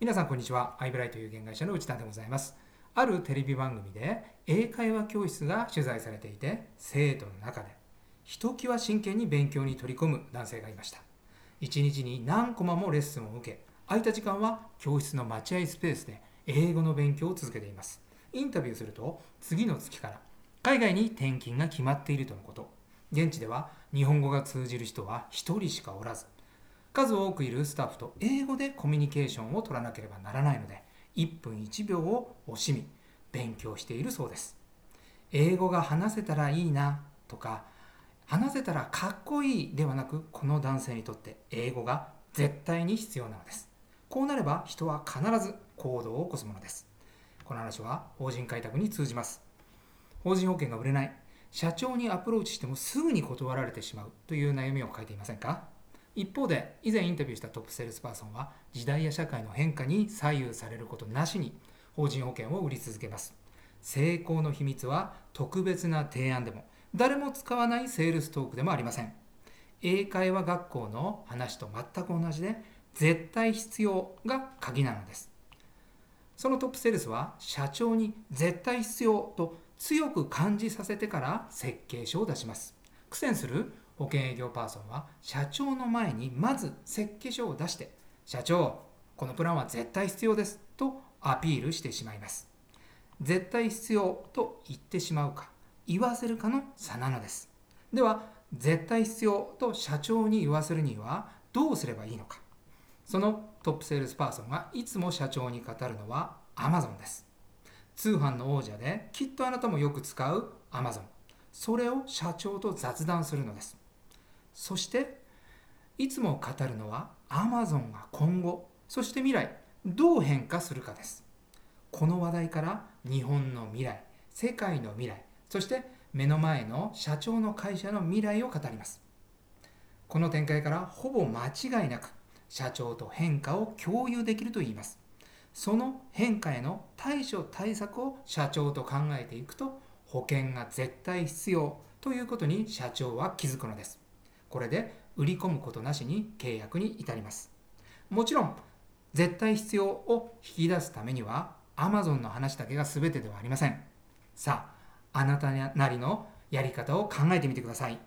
皆さんこんにちは。アイブライという現会社の内田でございます。あるテレビ番組で英会話教室が取材されていて、生徒の中でひときわ真剣に勉強に取り込む男性がいました。一日に何コマもレッスンを受け、空いた時間は教室の待合スペースで英語の勉強を続けています。インタビューすると、次の月から海外に転勤が決まっているとのこと。現地では日本語が通じる人は1人しかおらず、数多くいるスタッフと英語でコミュニケーションを取らなければならないので、1分1秒を惜しみ、勉強しているそうです。英語が話せたらいいなとか、話せたらかっこいいではなく、この男性にとって英語が絶対に必要なのです。こうなれば人は必ず行動を起こすものです。この話は法人開拓に通じます。法人保険が売れない、社長にアプローチしてもすぐに断られてしまうという悩みを書いていませんか？一方で以前インタビューしたトップセールスパーソンは時代や社会の変化に左右されることなしに法人保険を売り続けます。成功の秘密は特別な提案でも誰も使わないセールストークでもありません。英会話学校の話と全く同じで絶対必要が鍵なのです。そのトップセールスは社長に絶対必要と強く感じさせてから設計書を出します。苦戦する保険営業パーソンは社長の前にまず設計書を出して社長このプランは絶対必要ですとアピールしてしまいます。絶対必要と言ってしまうか言わせるかの差なのです。では絶対必要と社長に言わせるにはどうすればいいのか。そのトップセールスパーソンがいつも社長に語るのは Amazon です。通販の王者できっとあなたもよく使う Amazon それを社長と雑談するのです。そしていつも語るのは Amazon が今後そして未来どう変化するかです。この話題から日本の未来世界の未来そして目の前の社長の会社の未来を語ります。この展開からほぼ間違いなく社長と変化を共有できると言います。その変化への対処対策を社長と考えていくと保険が絶対必要ということに社長は気づくのです。これで売り込むことなしに契約に至ります。もちろん絶対必要を引き出すためには Amazon の話だけが全てではありません。さああなたなりのやり方を考えてみてください。